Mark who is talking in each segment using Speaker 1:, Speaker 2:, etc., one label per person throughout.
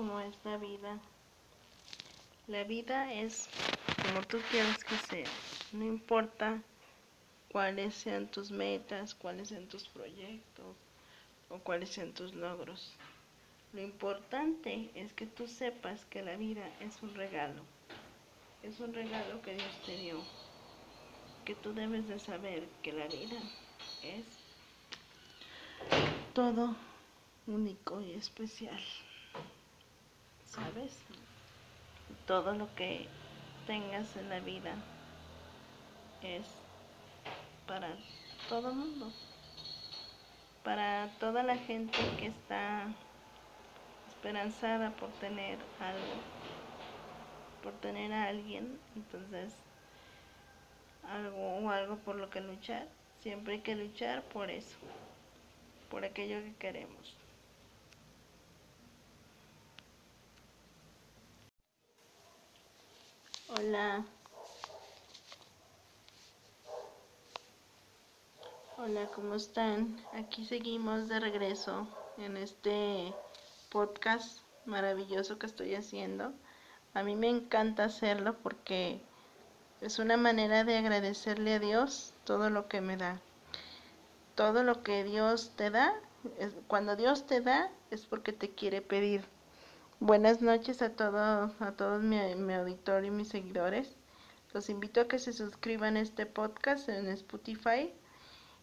Speaker 1: como es la vida. La vida es como tú quieras que sea. No importa cuáles sean tus metas, cuáles sean tus proyectos o cuáles sean tus logros. Lo importante es que tú sepas que la vida es un regalo. Es un regalo que Dios te dio. Que tú debes de saber que la vida es todo único y especial. ¿Sabes? Todo lo que tengas en la vida es para todo el mundo. Para toda la gente que está esperanzada por tener algo, por tener a alguien, entonces algo o algo por lo que luchar, siempre hay que luchar por eso, por aquello que queremos. Hola. Hola, ¿cómo están? Aquí seguimos de regreso en este podcast maravilloso que estoy haciendo. A mí me encanta hacerlo porque es una manera de agradecerle a Dios todo lo que me da. Todo lo que Dios te da, cuando Dios te da es porque te quiere pedir. Buenas noches a todos, a todos mi, mi auditorio y mis seguidores. Los invito a que se suscriban a este podcast en Spotify.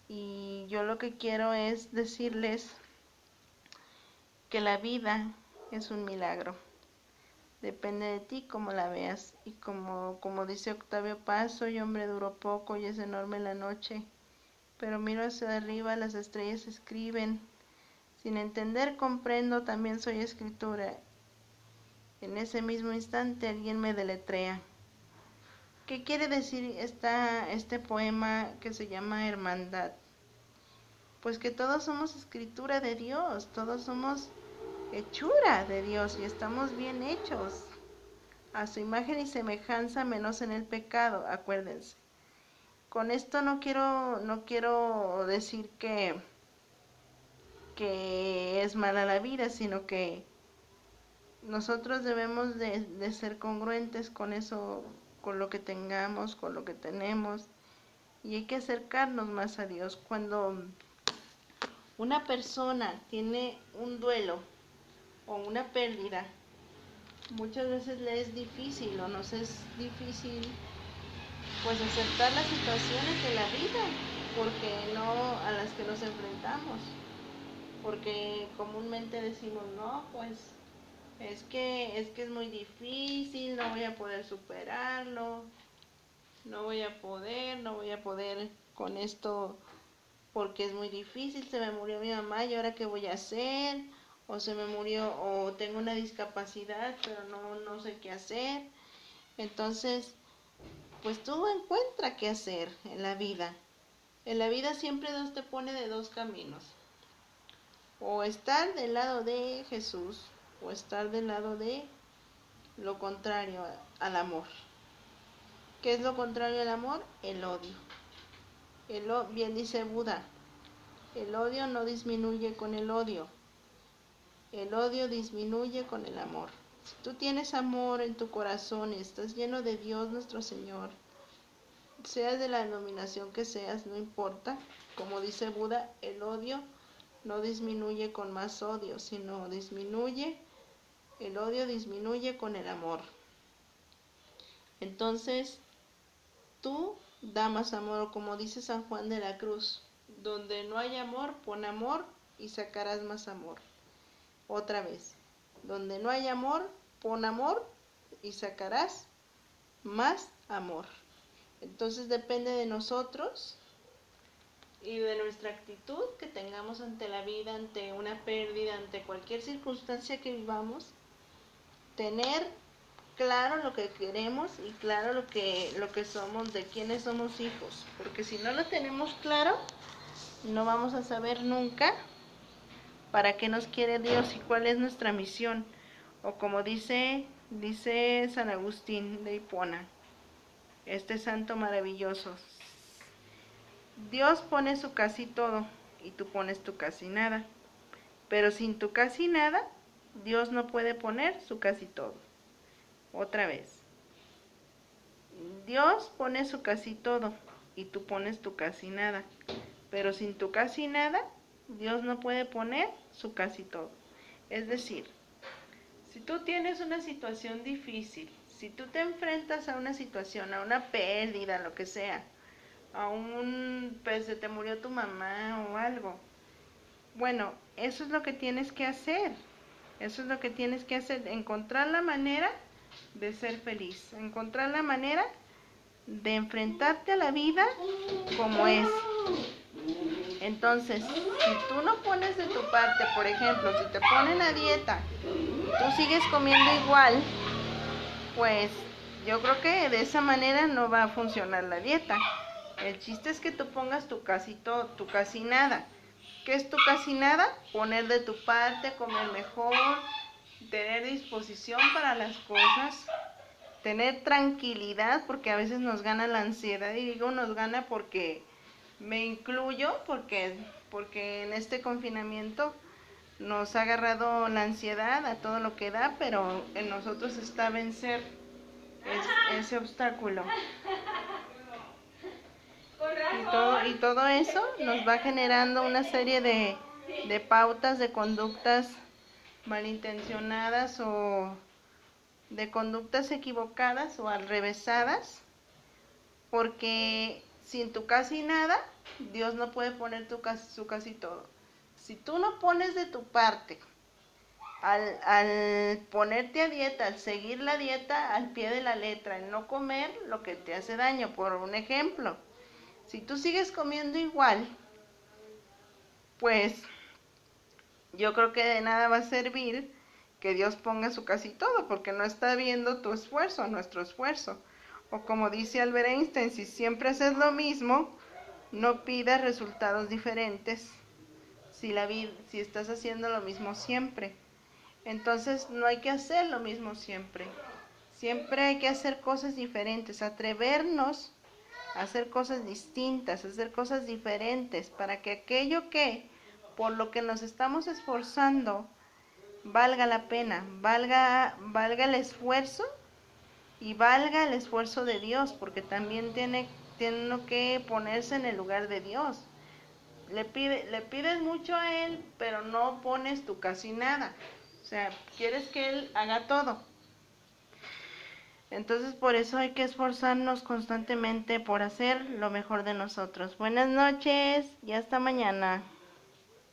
Speaker 1: Y yo lo que quiero es decirles que la vida es un milagro. Depende de ti cómo la veas. Y como, como dice Octavio Paz, soy hombre duro poco y es enorme la noche. Pero miro hacia arriba, las estrellas escriben. Sin entender, comprendo, también soy escritura. En ese mismo instante alguien me deletrea. ¿Qué quiere decir esta, este poema que se llama Hermandad? Pues que todos somos escritura de Dios, todos somos hechura de Dios y estamos bien hechos a su imagen y semejanza menos en el pecado, acuérdense. Con esto no quiero no quiero decir que que es mala la vida, sino que nosotros debemos de, ser congruentes con eso, con lo que tengamos, con lo que tenemos, y hay que acercarnos más a Dios. Cuando una persona tiene un duelo, o una pérdida, muchas veces le es difícil o nos es difícil pues aceptar las situaciones de la vida, porque no a las que nos enfrentamos, porque comúnmente decimos, no, pues es que es que es muy difícil, no voy a poder superarlo, no voy a poder, no voy a poder con esto porque es muy difícil, se me murió mi mamá y ahora qué voy a hacer, o se me murió o tengo una discapacidad pero no, no sé qué hacer. Entonces, pues tú encuentra qué hacer en la vida. En la vida siempre Dios te pone de dos caminos. O estar del lado de Jesús o estar del lado de lo contrario al amor. ¿Qué es lo contrario al amor? El odio. El, bien dice Buda, el odio no disminuye con el odio, el odio disminuye con el amor. Si tú tienes amor en tu corazón y estás lleno de Dios nuestro Señor, seas de la denominación que seas, no importa. Como dice Buda, el odio no disminuye con más odio, sino disminuye, el odio disminuye con el amor. Entonces, tú da más amor, como dice San Juan de la Cruz, donde no hay amor, pon amor y sacarás más amor. Otra vez, donde no hay amor, pon amor y sacarás más amor. Entonces depende de nosotros y de nuestra actitud que tengamos ante la vida, ante una pérdida, ante cualquier circunstancia que vivamos, tener claro lo que queremos y claro lo que lo que somos, de quiénes somos hijos, porque si no lo tenemos claro, no vamos a saber nunca para qué nos quiere Dios y cuál es nuestra misión. O como dice, dice San Agustín de Hipona, este santo maravilloso. Dios pone su casi todo y tú pones tu casi nada. Pero sin tu casi nada Dios no puede poner su casi todo. Otra vez. Dios pone su casi todo y tú pones tu casi nada. Pero sin tu casi nada, Dios no puede poner su casi todo. Es decir, si tú tienes una situación difícil, si tú te enfrentas a una situación, a una pérdida, lo que sea, a un, pues se te murió tu mamá o algo, bueno, eso es lo que tienes que hacer. Eso es lo que tienes que hacer, encontrar la manera de ser feliz, encontrar la manera de enfrentarte a la vida como es. Entonces, si tú no pones de tu parte, por ejemplo, si te ponen a dieta, tú sigues comiendo igual, pues yo creo que de esa manera no va a funcionar la dieta. El chiste es que tú pongas tu casi todo, tu casi nada. ¿Qué es tu casi nada? Poner de tu parte, comer mejor, tener disposición para las cosas, tener tranquilidad, porque a veces nos gana la ansiedad, y digo nos gana porque me incluyo, porque, porque en este confinamiento nos ha agarrado la ansiedad a todo lo que da, pero en nosotros está vencer ese obstáculo. Y todo, y todo eso nos va generando una serie de, de pautas, de conductas malintencionadas o de conductas equivocadas o alrevesadas, porque sin tu casi nada, Dios no puede poner tu casi, su casi todo. Si tú no pones de tu parte, al, al, ponerte a dieta, al seguir la dieta al pie de la letra, el no comer lo que te hace daño, por un ejemplo, si tú sigues comiendo igual, pues yo creo que de nada va a servir que Dios ponga su casi todo, porque no está viendo tu esfuerzo, nuestro esfuerzo. O como dice Albert Einstein, si siempre haces lo mismo, no pidas resultados diferentes si, la si estás haciendo lo mismo siempre. Entonces no hay que hacer lo mismo siempre. Siempre hay que hacer cosas diferentes, atrevernos hacer cosas distintas, hacer cosas diferentes, para que aquello que por lo que nos estamos esforzando valga la pena, valga, valga el esfuerzo y valga el esfuerzo de Dios, porque también tiene, tiene que ponerse en el lugar de Dios. Le, pide, le pides mucho a Él, pero no pones tú casi nada. O sea, quieres que Él haga todo. Entonces por eso hay que esforzarnos constantemente por hacer lo mejor de nosotros. Buenas noches y hasta mañana.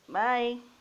Speaker 1: Bye.